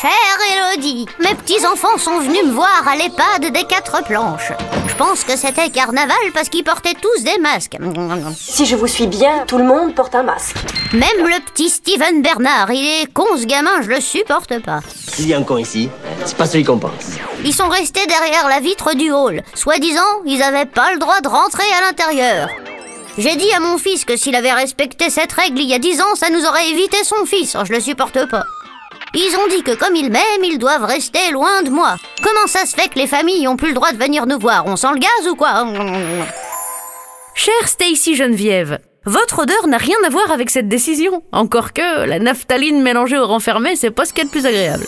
Chère Élodie, mes petits-enfants sont venus me voir à l'EHPAD des quatre planches. Je pense que c'était carnaval parce qu'ils portaient tous des masques. Si je vous suis bien, tout le monde porte un masque. Même le petit Steven Bernard, il est con ce gamin, je le supporte pas. S'il y a un con ici, c'est pas celui qu'on pense. Ils sont restés derrière la vitre du hall. Soi-disant, ils avaient pas le droit de rentrer à l'intérieur. J'ai dit à mon fils que s'il avait respecté cette règle il y a dix ans, ça nous aurait évité son fils. Je le supporte pas. Ils ont dit que comme ils m'aiment, ils doivent rester loin de moi. Comment ça se fait que les familles ont plus le droit de venir nous voir On sent le gaz ou quoi Chère Stacy Geneviève, votre odeur n'a rien à voir avec cette décision. Encore que la naphtaline mélangée au renfermé, c'est pas ce qu'il y a de plus agréable.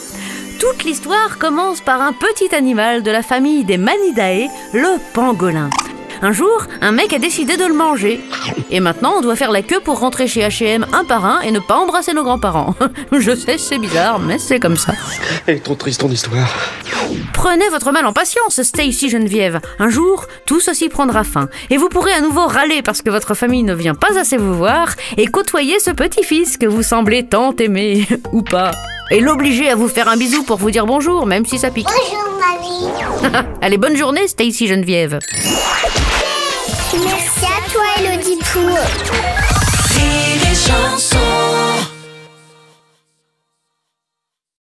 Toute l'histoire commence par un petit animal de la famille des Manidae, le pangolin. Un jour, un mec a décidé de le manger. Et maintenant, on doit faire la queue pour rentrer chez H&M un par un et ne pas embrasser nos grands-parents. Je sais, c'est bizarre, mais c'est comme ça. Elle est trop triste ton histoire. Prenez votre mal en patience, Stacy Geneviève. Un jour, tout ceci prendra fin. Et vous pourrez à nouveau râler parce que votre famille ne vient pas assez vous voir et côtoyer ce petit-fils que vous semblez tant aimer, ou pas. Et l'obliger à vous faire un bisou pour vous dire bonjour, même si ça pique. Bonjour mamie. Allez, bonne journée, Stacy Geneviève. Merci Thank you.